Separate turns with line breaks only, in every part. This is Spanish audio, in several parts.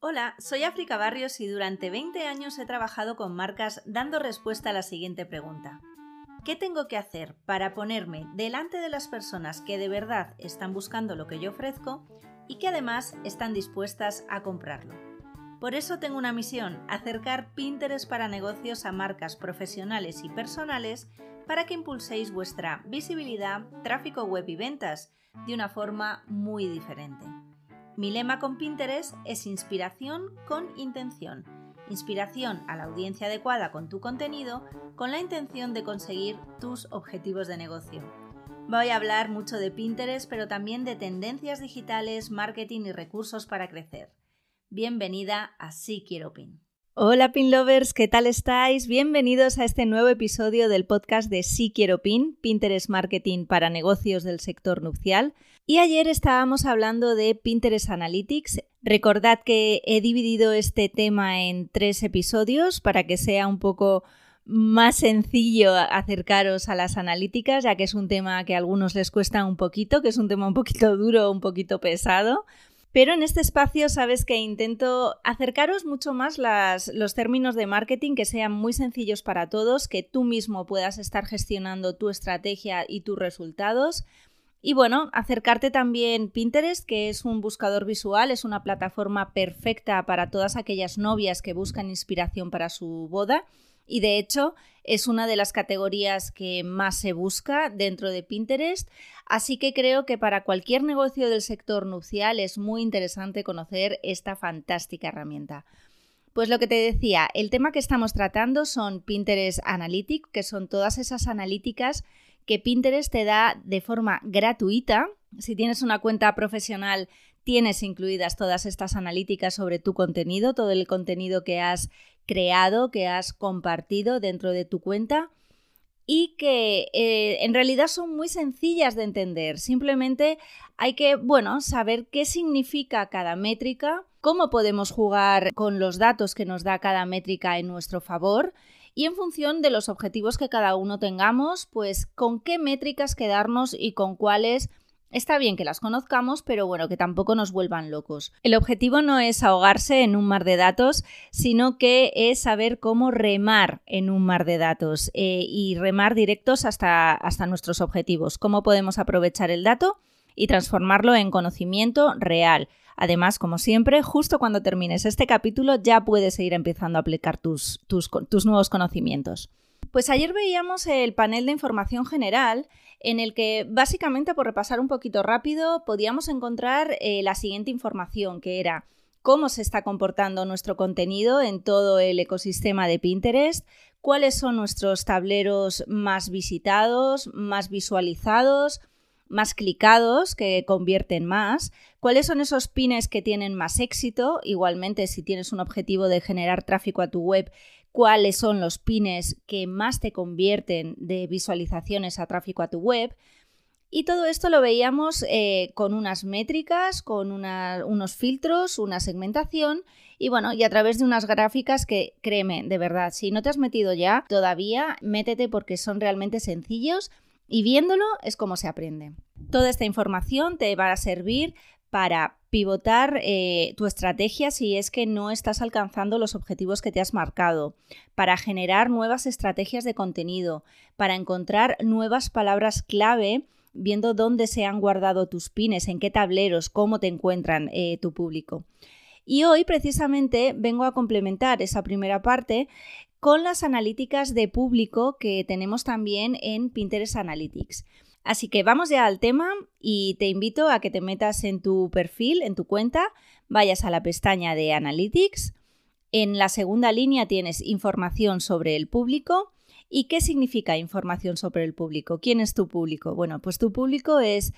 Hola, soy África Barrios y durante 20 años he trabajado con marcas dando respuesta a la siguiente pregunta. ¿Qué tengo que hacer para ponerme delante de las personas que de verdad están buscando lo que yo ofrezco y que además están dispuestas a comprarlo? Por eso tengo una misión, acercar Pinterest para negocios a marcas profesionales y personales para que impulséis vuestra visibilidad, tráfico web y ventas de una forma muy diferente. Mi lema con Pinterest es inspiración con intención. Inspiración a la audiencia adecuada con tu contenido con la intención de conseguir tus objetivos de negocio. Voy a hablar mucho de Pinterest, pero también de tendencias digitales, marketing y recursos para crecer. Bienvenida a Sí Quiero Pin. Hola Pin Lovers, ¿qué tal estáis? Bienvenidos a este nuevo episodio del podcast de Sí Quiero Pin, Pinterest Marketing para negocios del sector nupcial. Y ayer estábamos hablando de Pinterest Analytics. Recordad que he dividido este tema en tres episodios para que sea un poco más sencillo acercaros a las analíticas, ya que es un tema que a algunos les cuesta un poquito, que es un tema un poquito duro, un poquito pesado. Pero en este espacio sabes que intento acercaros mucho más los términos de marketing que sean muy sencillos para todos, que tú mismo puedas estar gestionando tu estrategia y tus resultados. Y bueno, acercarte también Pinterest, que es un buscador visual, es una plataforma perfecta para todas aquellas novias que buscan inspiración para su boda y de hecho es una de las categorías que más se busca dentro de Pinterest, así que creo que para cualquier negocio del sector nupcial es muy interesante conocer esta fantástica herramienta. Pues lo que te decía, el tema que estamos tratando son Pinterest Analytics, que son todas esas analíticas que Pinterest te da de forma gratuita. Si tienes una cuenta profesional, tienes incluidas todas estas analíticas sobre tu contenido, todo el contenido que has creado, que has compartido dentro de tu cuenta y que eh, en realidad son muy sencillas de entender. Simplemente hay que, bueno, saber qué significa cada métrica, cómo podemos jugar con los datos que nos da cada métrica en nuestro favor y en función de los objetivos que cada uno tengamos, pues con qué métricas quedarnos y con cuáles Está bien que las conozcamos, pero bueno, que tampoco nos vuelvan locos. El objetivo no es ahogarse en un mar de datos, sino que es saber cómo remar en un mar de datos eh, y remar directos hasta, hasta nuestros objetivos. Cómo podemos aprovechar el dato y transformarlo en conocimiento real. Además, como siempre, justo cuando termines este capítulo ya puedes ir empezando a aplicar tus, tus, tus nuevos conocimientos. Pues ayer veíamos el panel de información general en el que básicamente, por repasar un poquito rápido, podíamos encontrar eh, la siguiente información, que era cómo se está comportando nuestro contenido en todo el ecosistema de Pinterest, cuáles son nuestros tableros más visitados, más visualizados, más clicados, que convierten más, cuáles son esos pines que tienen más éxito, igualmente si tienes un objetivo de generar tráfico a tu web, cuáles son los pines que más te convierten de visualizaciones a tráfico a tu web. Y todo esto lo veíamos eh, con unas métricas, con unos filtros, una segmentación y bueno, y a través de unas gráficas que, créeme, de verdad, si no te has metido ya todavía, métete porque son realmente sencillos y viéndolo es como se aprende. Toda esta información te va a servir para pivotar eh, tu estrategia si es que no estás alcanzando los objetivos que te has marcado, para generar nuevas estrategias de contenido, para encontrar nuevas palabras clave viendo dónde se han guardado tus pines, en qué tableros, cómo te encuentran eh, tu público. Y hoy precisamente vengo a complementar esa primera parte con las analíticas de público que tenemos también en Pinterest Analytics. Así que vamos ya al tema y te invito a que te metas en tu perfil, en tu cuenta, vayas a la pestaña de Analytics. En la segunda línea tienes información sobre el público. ¿Y qué significa información sobre el público? ¿Quién es tu público? Bueno, pues tu público es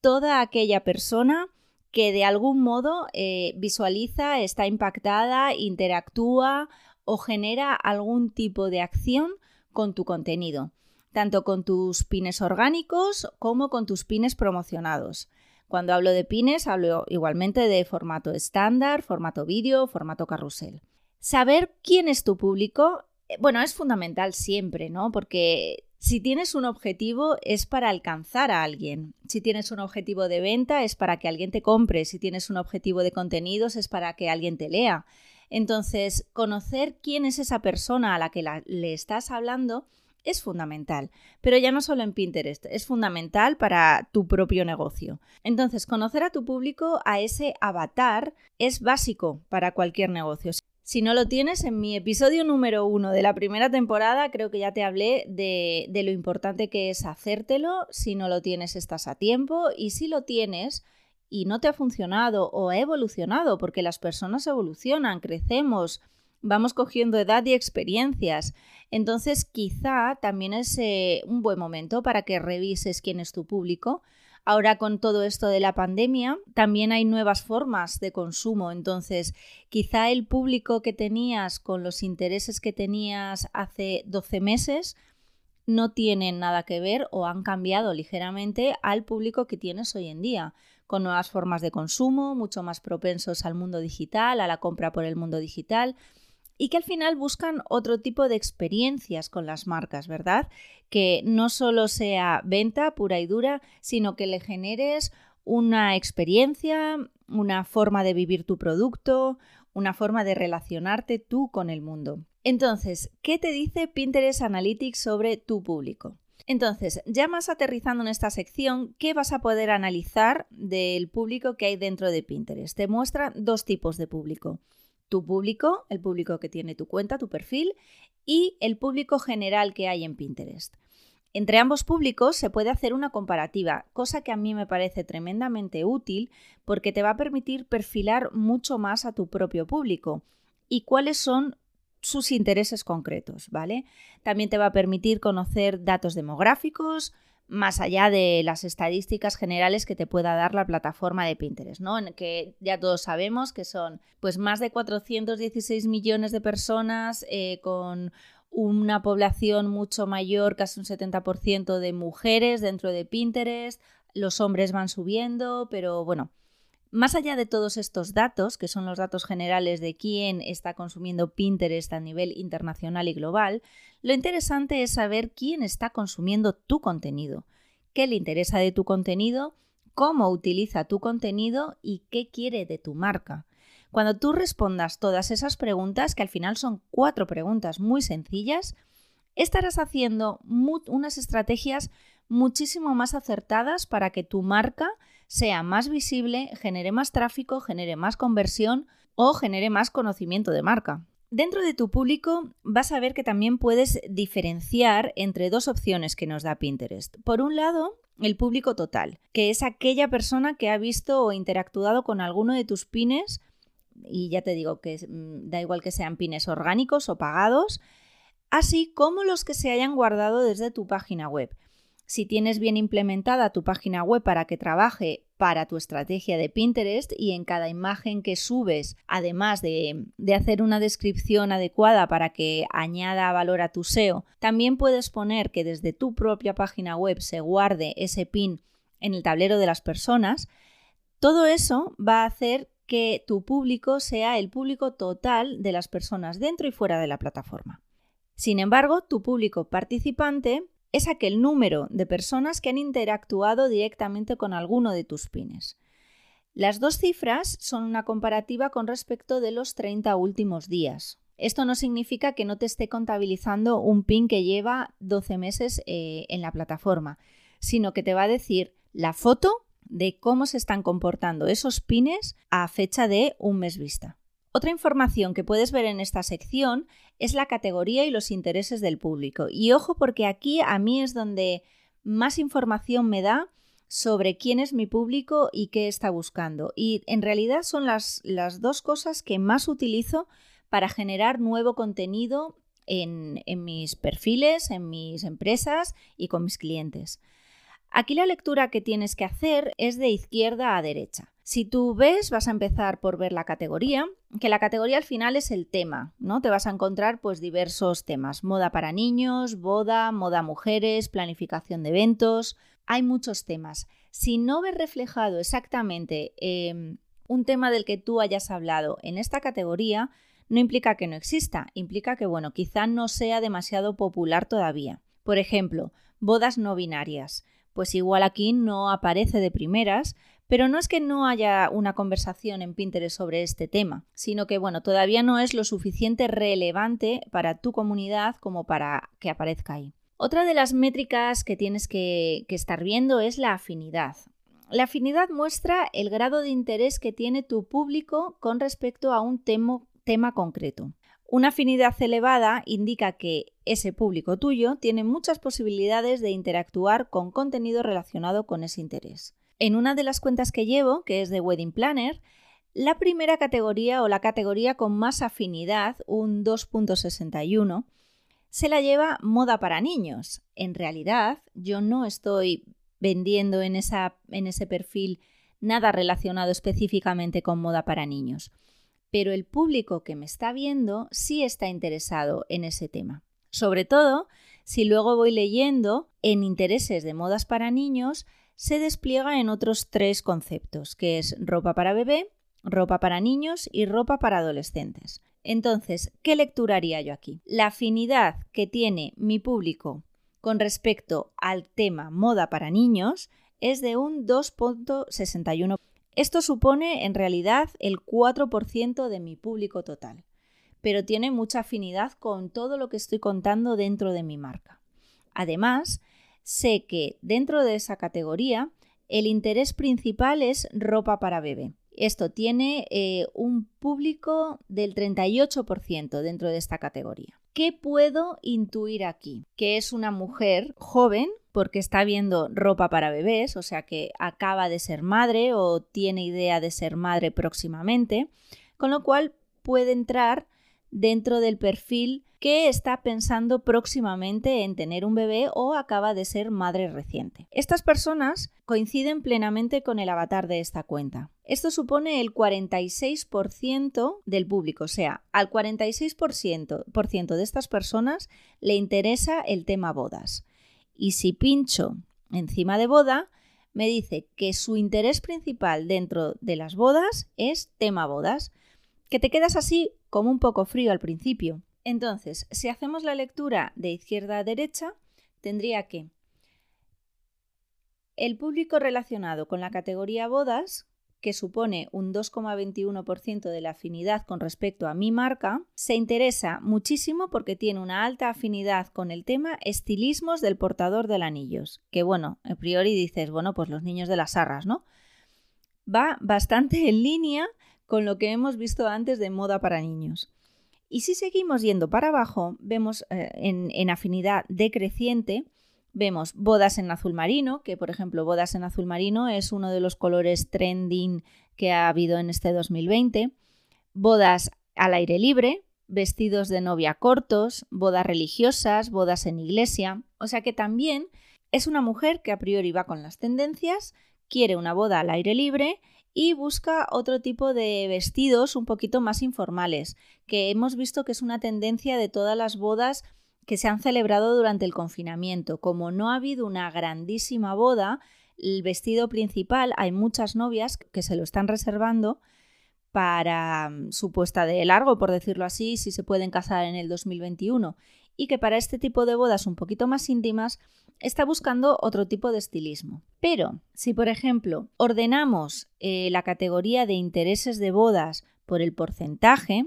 toda aquella persona que de algún modo eh, visualiza, está impactada, interactúa o genera algún tipo de acción con tu contenido tanto con tus pines orgánicos como con tus pines promocionados. Cuando hablo de pines, hablo igualmente de formato estándar, formato vídeo, formato carrusel. Saber quién es tu público, eh, bueno, es fundamental siempre, ¿no? Porque Si tienes un objetivo es para alcanzar a alguien. Si tienes un objetivo de venta es para que alguien te compre. Si tienes un objetivo de contenidos es para que alguien te lea. Entonces, conocer quién es esa persona a la que le estás hablando es fundamental, pero ya no solo en Pinterest, es fundamental para tu propio negocio. Entonces, conocer a tu público, a ese avatar, es básico para cualquier negocio. Si no lo tienes, en mi episodio número uno de la primera temporada creo que ya te hablé de, de lo importante que es hacértelo. Si no lo tienes, estás a tiempo y si lo tienes, y no te ha funcionado o ha evolucionado, porque las personas evolucionan, crecemos, vamos cogiendo edad y experiencias. Entonces, quizá también es eh, un buen momento para que revises quién es tu público. Ahora con todo esto de la pandemia, también hay nuevas formas de consumo. Entonces, quizá el público que tenías con los intereses que tenías hace 12 meses no tienen nada que ver o han cambiado ligeramente al público que tienes hoy en día, con nuevas formas de consumo, mucho más propensos al mundo digital, a la compra por el mundo digital y que al final buscan otro tipo de experiencias con las marcas, ¿verdad? Que no solo sea venta pura y dura, sino que le generes una experiencia, una forma de vivir tu producto, una forma de relacionarte tú con el mundo. Entonces, ¿qué te dice Pinterest Analytics sobre tu público? Entonces, ya más aterrizando en esta sección, ¿qué vas a poder analizar del público que hay dentro de Pinterest? Te muestra dos tipos de público tu público, el público que tiene tu cuenta, tu perfil, y el público general que hay en Pinterest. Entre ambos públicos se puede hacer una comparativa, cosa que a mí me parece tremendamente útil porque te va a permitir perfilar mucho más a tu propio público y cuáles son sus intereses concretos, ¿vale? También te va a permitir conocer datos demográficos, más allá de las estadísticas generales que te pueda dar la plataforma de Pinterest, ¿no? En que ya todos sabemos que son pues más de 416 millones de personas eh, con una población mucho mayor, casi un 70% de mujeres dentro de Pinterest, los hombres van subiendo, pero bueno, más allá de todos estos datos, que son los datos generales de quién está consumiendo Pinterest a nivel internacional y global, lo interesante es saber quién está consumiendo tu contenido, qué le interesa de tu contenido, cómo utiliza tu contenido y qué quiere de tu marca. Cuando tú respondas todas esas preguntas, que al final son cuatro preguntas muy sencillas, estarás haciendo unas estrategias muchísimo más acertadas para que tu marca sea más visible, genere más tráfico, genere más conversión o genere más conocimiento de marca. Dentro de tu público vas a ver que también puedes diferenciar entre dos opciones que nos da Pinterest. Por un lado, el público total, que es aquella persona que ha visto o interactuado con alguno de tus pines, y ya te digo que mm, da igual que sean pines orgánicos o pagados, así como los que se hayan guardado desde tu página web si tienes bien implementada tu página web para que trabaje para tu estrategia de Pinterest y en cada imagen que subes, además de, hacer una descripción adecuada para que añada valor a tu SEO, también puedes poner que desde tu propia página web se guarde ese pin en el tablero de las personas. Todo eso va a hacer que tu público sea el público total de las personas dentro y fuera de la plataforma. Sin embargo, tu público participante es aquel número de personas que han interactuado directamente con alguno de tus pines. Las dos cifras son una comparativa con respecto de los 30 últimos días. Esto no significa que no te esté contabilizando un pin que lleva 12 meses eh, en la plataforma, sino que te va a decir la foto de cómo se están comportando esos pines a fecha de un mes vista. Otra información que puedes ver en esta sección es la categoría y los intereses del público. Y ojo porque aquí a mí es donde más información me da sobre quién es mi público y qué está buscando. Y en realidad son las, las dos cosas que más utilizo para generar nuevo contenido en, en mis perfiles, en mis empresas y con mis clientes. Aquí la lectura que tienes que hacer es de izquierda a derecha. Si tú ves, vas a empezar por ver la categoría, que la categoría al final es el tema, ¿no? Te vas a encontrar pues diversos temas, moda para niños, boda, moda mujeres, planificación de eventos, hay muchos temas. Si no ves reflejado exactamente em, un tema del que tú hayas hablado en esta categoría, no implica que no exista, implica que, bueno, quizá no sea demasiado popular todavía. Por ejemplo, bodas no binarias. Pues igual aquí no aparece de primeras, pero no es que no haya una conversación en Pinterest sobre este tema, sino que bueno, todavía no es lo suficiente relevante para tu comunidad como para que aparezca ahí. Otra de las métricas que tienes que, estar viendo es la afinidad. La afinidad muestra el grado de interés que tiene tu público con respecto a un tema concreto. Una afinidad elevada indica que ese público tuyo tiene muchas posibilidades de interactuar con contenido relacionado con ese interés. En una de las cuentas que llevo, que es de Wedding Planner, la primera categoría o la categoría con más afinidad, un 2.61, se la lleva moda para niños. En realidad, yo no estoy vendiendo en, esa, en ese perfil nada relacionado específicamente con moda para niños pero el público que me está viendo sí está interesado en ese tema. Sobre todo si luego voy leyendo en intereses de modas para niños, se despliega en otros tres conceptos, que es ropa para bebé, ropa para niños y ropa para adolescentes. Entonces, ¿qué lectura haría yo aquí? La afinidad que tiene mi público con respecto al tema moda para niños es de un 2.61%. Esto supone en realidad el 4% de mi público total, pero tiene mucha afinidad con todo lo que estoy contando dentro de mi marca. Además, sé que dentro de esa categoría el interés principal es ropa para bebé. Esto tiene eh, un público del 38% dentro de esta categoría. ¿Qué puedo intuir aquí? Que es una mujer joven porque está viendo ropa para bebés, o sea que acaba de ser madre o tiene idea de ser madre próximamente, con lo cual puede entrar dentro del perfil que está pensando próximamente en tener un bebé o acaba de ser madre reciente. Estas personas coinciden plenamente con el avatar de esta cuenta. Esto supone el 46% del público, o sea, al 46% de estas personas le interesa el tema bodas. Y si pincho encima de boda, me dice que su interés principal dentro de las bodas es tema bodas, que te quedas así como un poco frío al principio. Entonces, si hacemos la lectura de izquierda a derecha, tendría que el público relacionado con la categoría bodas que supone un 2,21% de la afinidad con respecto a mi marca, se interesa muchísimo porque tiene una alta afinidad con el tema estilismos del portador del anillos, que bueno, a priori dices, bueno, pues los niños de las arras, ¿no? Va bastante en línea con lo que hemos visto antes de moda para niños. Y si seguimos yendo para abajo, vemos eh, en, en afinidad decreciente Vemos bodas en azul marino, que por ejemplo bodas en azul marino es uno de los colores trending que ha habido en este 2020. Bodas al aire libre, vestidos de novia cortos, bodas religiosas, bodas en iglesia. O sea que también es una mujer que a priori va con las tendencias, quiere una boda al aire libre y busca otro tipo de vestidos un poquito más informales, que hemos visto que es una tendencia de todas las bodas que se han celebrado durante el confinamiento. Como no ha habido una grandísima boda, el vestido principal, hay muchas novias que se lo están reservando para mm, su puesta de largo, por decirlo así, si se pueden casar en el 2021, y que para este tipo de bodas un poquito más íntimas está buscando otro tipo de estilismo. Pero si, por ejemplo, ordenamos eh, la categoría de intereses de bodas por el porcentaje,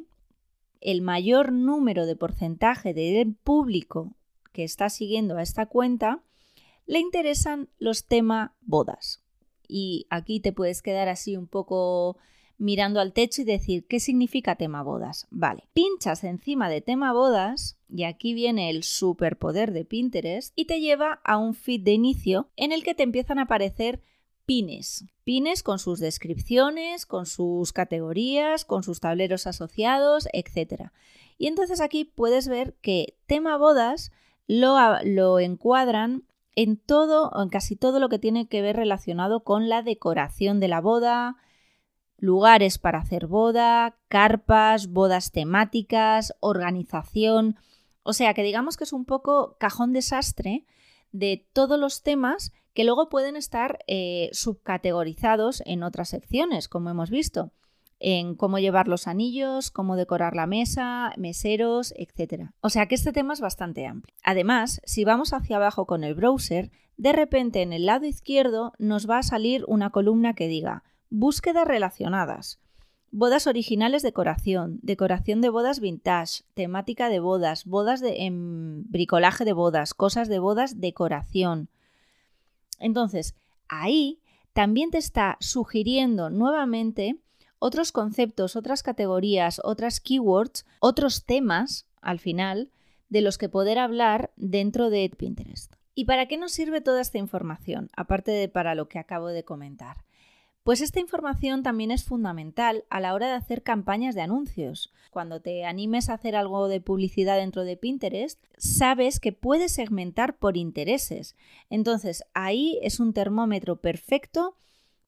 el mayor número de porcentaje del público que está siguiendo a esta cuenta le interesan los temas bodas. Y aquí te puedes quedar así un poco mirando al techo y decir, ¿qué significa tema bodas? Vale, pinchas encima de tema bodas y aquí viene el superpoder de Pinterest y te lleva a un feed de inicio en el que te empiezan a aparecer pines. Pines con sus descripciones, con sus categorías, con sus tableros asociados, etc. Y entonces aquí puedes ver que tema bodas lo, lo encuadran en todo en casi todo lo que tiene que ver relacionado con la decoración de la boda, lugares para hacer boda, carpas, bodas temáticas, organización. O sea que digamos que es un poco cajón desastre de todos los temas que luego pueden estar eh, subcategorizados en otras secciones, como hemos visto. en cómo llevar los anillos, cómo decorar la mesa, meseros, etc. O sea que este tema es bastante amplio. Además, si vamos hacia abajo con el browser, de repente en el lado izquierdo nos va a salir una columna que diga búsquedas relacionadas. Bodas originales decoración, decoración de bodas vintage, temática de bodas, bodas de em, bricolaje de bodas, cosas de bodas, decoración. Entonces, ahí también te está sugiriendo nuevamente otros conceptos, otras categorías, otras keywords, otros temas, al final, de los que poder hablar dentro de Pinterest. ¿Y para qué nos sirve toda esta información, aparte de para lo que acabo de comentar? Pues esta información también es fundamental a la hora de hacer campañas de anuncios. Cuando te animes a hacer algo de publicidad dentro de Pinterest, sabes que puedes segmentar por intereses. Entonces ahí es un termómetro perfecto,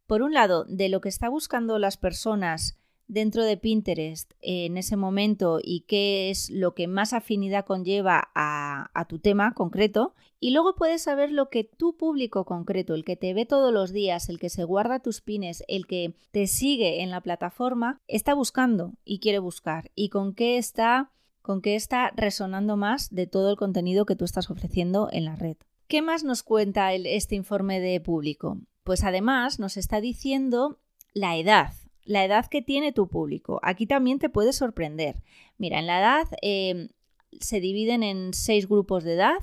por un lado, de lo que está buscando las personas dentro de Pinterest en ese momento y qué es lo que más afinidad conlleva a, tu tema concreto. Y luego puedes saber lo que tu público concreto, el que te ve todos los días, el que se guarda tus pines, el que te sigue en la plataforma, está buscando y quiere buscar y con qué está con qué está resonando más de todo el contenido que tú estás ofreciendo en la red. ¿Qué más nos cuenta este informe de público? Pues además nos está diciendo la edad, la edad que tiene tu público. Aquí también te puede sorprender. Mira, en la edad eh, se dividen en seis grupos de edad.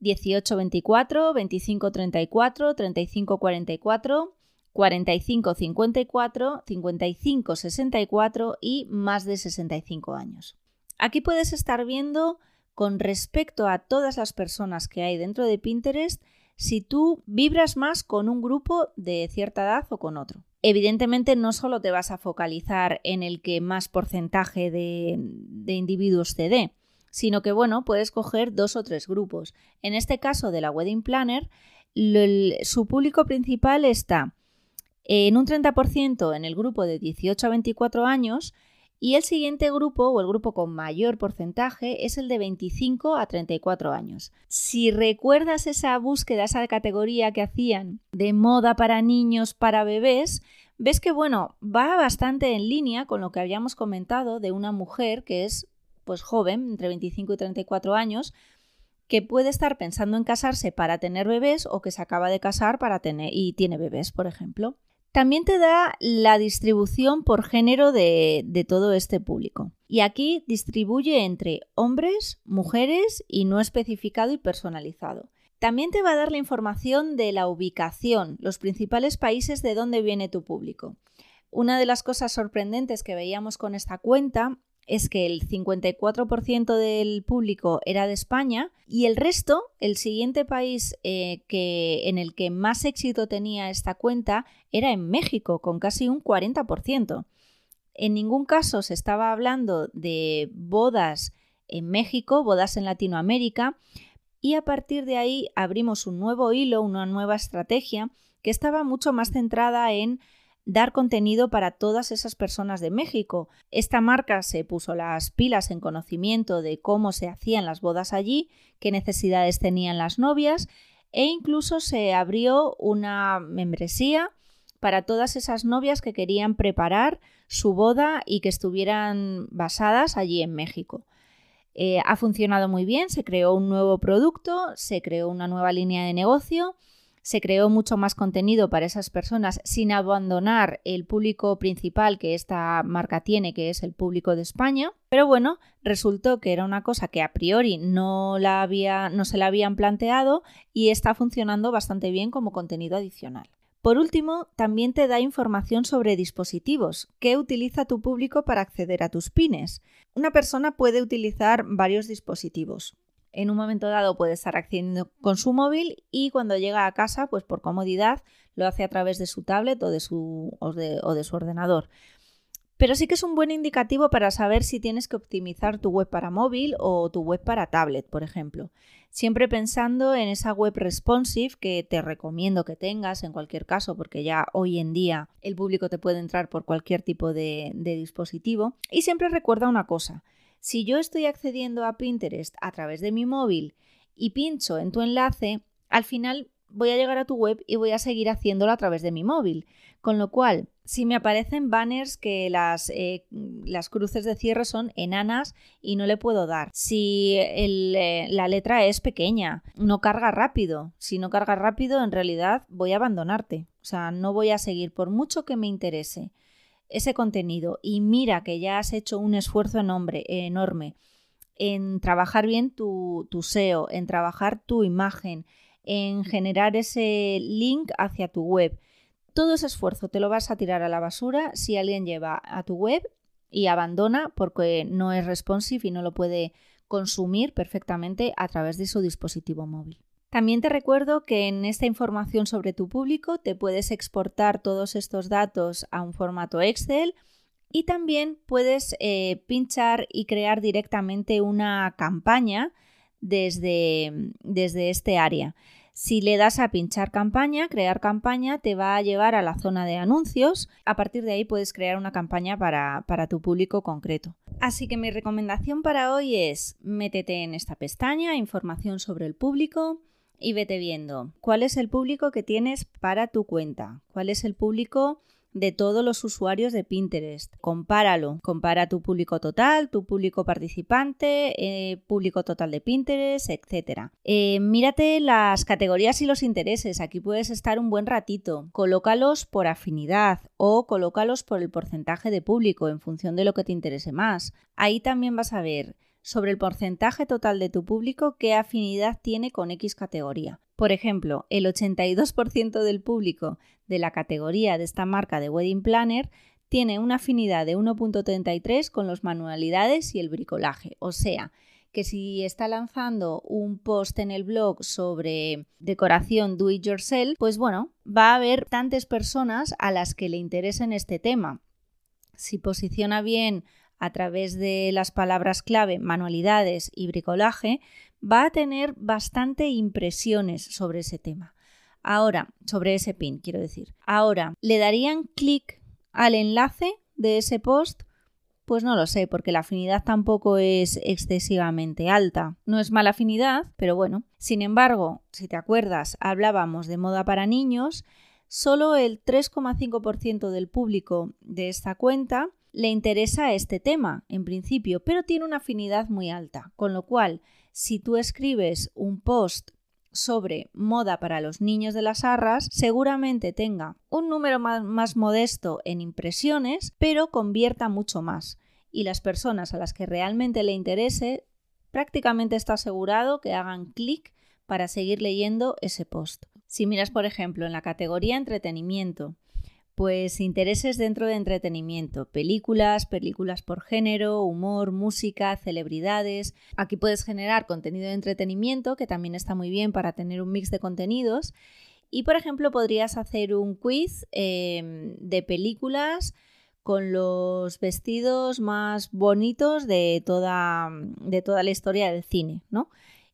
18-24, 25-34, 35-44, 45-54, 55-64 y más de 65 años. Aquí puedes estar viendo con respecto a todas las personas que hay dentro de Pinterest si tú vibras más con un grupo de cierta edad o con otro. Evidentemente no solo te vas a focalizar en el que más porcentaje de, individuos te dé, sino que bueno, puedes coger dos o tres grupos. En este caso de la Wedding Planner, su público principal está en un 30% en el grupo de 18 a 24 años y el siguiente grupo, o el grupo con mayor porcentaje, es el de 25 a 34 años. Si recuerdas esa búsqueda, esa categoría que hacían de moda para niños, para bebés, ves que bueno, va bastante en línea con lo que habíamos comentado de una mujer que es pues joven, entre 25 y 34 años, que puede estar pensando en casarse para tener bebés o que se acaba de casar para tener y tiene bebés, por ejemplo. También te da la distribución por género de, todo este público. Y aquí distribuye entre hombres, mujeres y no especificado y personalizado. También te va a dar la información de la ubicación, los principales países de donde viene tu público. Una de las cosas sorprendentes que veíamos con esta cuenta es que el 54% del público era de España y el resto, el siguiente país eh, que, en el que más éxito tenía esta cuenta era en México, con casi un 40%. En ningún caso se estaba hablando de bodas en México, bodas en Latinoamérica, y a partir de ahí abrimos un nuevo hilo, una nueva estrategia que estaba mucho más centrada en dar contenido para todas esas personas de México. Esta marca se puso las pilas en conocimiento de cómo se hacían las bodas allí, qué necesidades tenían las novias e incluso se abrió una membresía para todas esas novias que querían preparar su boda y que estuvieran basadas allí en México. Eh, ha funcionado muy bien, se creó un nuevo producto, se creó una nueva línea de negocio se creó mucho más contenido para esas personas sin abandonar el público principal que esta marca tiene, que es el público de España. Pero bueno, resultó que era una cosa que a priori no, se la habían planteado y está funcionando bastante bien como contenido adicional. Por último, también te da información sobre dispositivos. ¿Qué utiliza tu público para acceder a tus pines? Una persona puede utilizar varios dispositivos en un momento dado puede estar accediendo con su móvil y cuando llega a casa, pues por comodidad, lo hace a través de su tablet o de su, o de, su ordenador. Pero sí que es un buen indicativo para saber si tienes que optimizar tu web para móvil o tu web para tablet, por ejemplo. Siempre pensando en esa web responsive que te recomiendo que tengas en cualquier caso, porque ya hoy en día el público te puede entrar por cualquier tipo de dispositivo. Y siempre recuerda una cosa, si yo estoy accediendo a Pinterest a través de mi móvil y pincho en tu enlace, al final voy a llegar a tu web y voy a seguir haciéndolo a través de mi móvil. Con lo cual, si me aparecen banners que las, eh, las cruces de cierre son enanas y no le puedo dar. Si eh, la letra es pequeña, no carga rápido. Si no carga rápido, en realidad voy a abandonarte. O sea, no voy a seguir por mucho que me interese ese contenido y mira que ya has hecho un esfuerzo enorme en trabajar bien tu, tu SEO, en trabajar tu imagen, en generar ese link hacia tu web. Todo ese esfuerzo te lo vas a tirar a la basura si alguien lleva a tu web y abandona porque no es responsive y no lo puede consumir perfectamente a través de su dispositivo móvil. También te recuerdo que en esta información sobre tu público te puedes exportar todos estos datos a un formato Excel y también puedes eh, pinchar y crear directamente una campaña desde, desde este área. Si le das a pinchar campaña, crear campaña, te va a llevar a la zona de anuncios. A partir de ahí puedes crear una campaña para, para, tu público concreto. Así que mi recomendación para hoy es métete en esta pestaña, información sobre el público, y vete viendo cuál es el público que tienes para tu cuenta, cuál es el público de todos los usuarios de Pinterest. Compáralo. Compara tu público total, tu público participante, eh, público total de Pinterest, etc. Eh, mírate las categorías y los intereses. Aquí puedes estar un buen ratito. Colócalos por afinidad o colócalos por el porcentaje de público en función de lo que te interese más. Ahí también vas a ver sobre el porcentaje total de tu público qué afinidad tiene con X categoría. Por ejemplo, el 82% del público de la categoría de esta marca de Wedding Planner tiene una afinidad de 1.33 con los manualidades y el bricolaje. O sea, que si está lanzando un post en el blog sobre decoración do it yourself, pues bueno, va a haber tantas personas a las que le interesen este tema. Si posiciona bien a través de las palabras clave manualidades y bricolaje, va a tener bastante impresiones sobre ese tema. Ahora, sobre ese pin, quiero decir. Ahora, ¿le darían clic al enlace de ese post? Pues no lo sé, porque la afinidad tampoco es excesivamente alta. No es mala afinidad, pero bueno. Sin embargo, si te acuerdas, hablábamos de moda para niños, solo el 3,5% del público de esta cuenta le interesa este tema, en principio, pero tiene una afinidad muy alta, con lo cual, si tú escribes un post sobre moda para los niños de las arras, seguramente tenga un número más, modesto en impresiones, pero convierta mucho más. Y las personas a las que realmente le interese, prácticamente está asegurado que hagan clic para seguir leyendo ese post. Si miras, por ejemplo, en la categoría entretenimiento, pues intereses dentro de entretenimiento, películas, películas por género, humor, música, celebridades. Aquí puedes generar contenido de entretenimiento, que también está muy bien para tener un mix de contenidos. Y, por ejemplo, podrías hacer un quiz em, de películas con los vestidos más bonitos de toda, de toda la historia del cine, ¿no?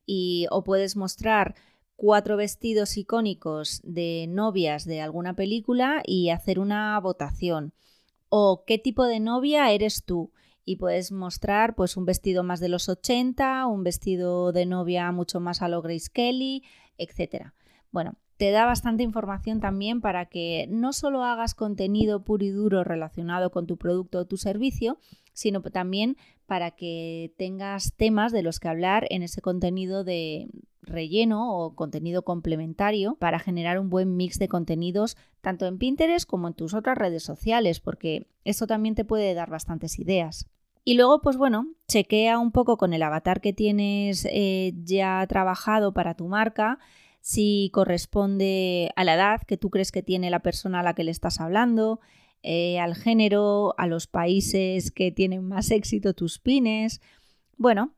Y, o puedes mostrar cuatro vestidos icónicos de novias de alguna película y hacer una votación. O qué tipo de novia eres tú. Y puedes mostrar pues un vestido más de los 80, un vestido de novia mucho más a lo Grace Kelly, etc. Bueno, te da bastante información también para que no solo hagas contenido puro y duro relacionado con tu producto o tu servicio, sino también para que tengas temas de los que hablar en ese contenido de relleno o contenido complementario para generar un buen mix de contenidos tanto en Pinterest como en tus otras redes sociales, porque esto también te puede dar bastantes ideas. Y luego, pues bueno, chequea un poco con el avatar que tienes eh, ya trabajado para tu marca si corresponde a la edad que tú crees que tiene la persona a la que le estás hablando, eh, al género, a los países que tienen más éxito tus pines. Bueno,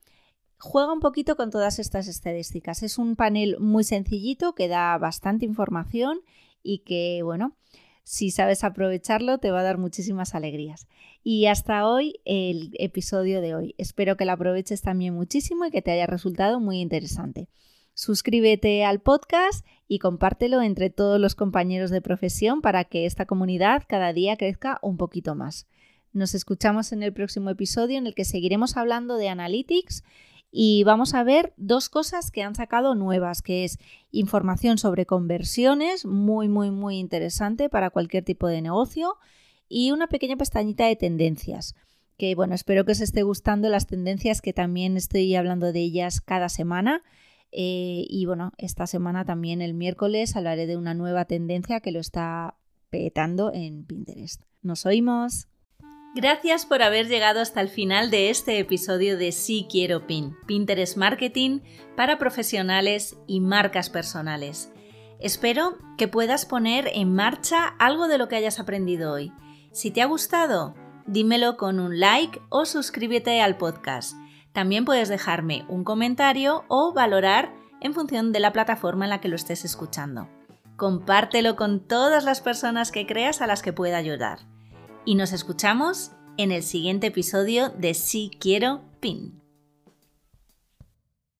juega un poquito con todas estas estadísticas. Es un panel muy sencillito que da bastante información y que, bueno, si sabes aprovecharlo, te va a dar muchísimas alegrías. Y hasta hoy el episodio de hoy. Espero que lo aproveches también muchísimo y que te haya resultado muy interesante. Suscríbete al podcast y compártelo entre todos los compañeros de profesión para que esta comunidad cada día crezca un poquito más. Nos escuchamos en el próximo episodio en el que seguiremos hablando de Analytics y vamos a ver dos cosas que han sacado nuevas, que es información sobre conversiones, muy, muy, muy interesante para cualquier tipo de negocio, y una pequeña pestañita de tendencias, que bueno, espero que os esté gustando las tendencias que también estoy hablando de ellas cada semana. Eh, y bueno, esta semana también el miércoles hablaré de una nueva tendencia que lo está petando en Pinterest. Nos oímos. Gracias por haber llegado hasta el final de este episodio de Sí Quiero Pin, Pinterest Marketing para profesionales y marcas personales. Espero que puedas poner en marcha algo de lo que hayas aprendido hoy. Si te ha gustado, dímelo con un like o suscríbete al podcast. También puedes dejarme un comentario o valorar en función de la plataforma en la que lo estés escuchando. Compártelo con todas las personas que creas a las que pueda ayudar y nos escuchamos en el siguiente episodio de Si Quiero PIN.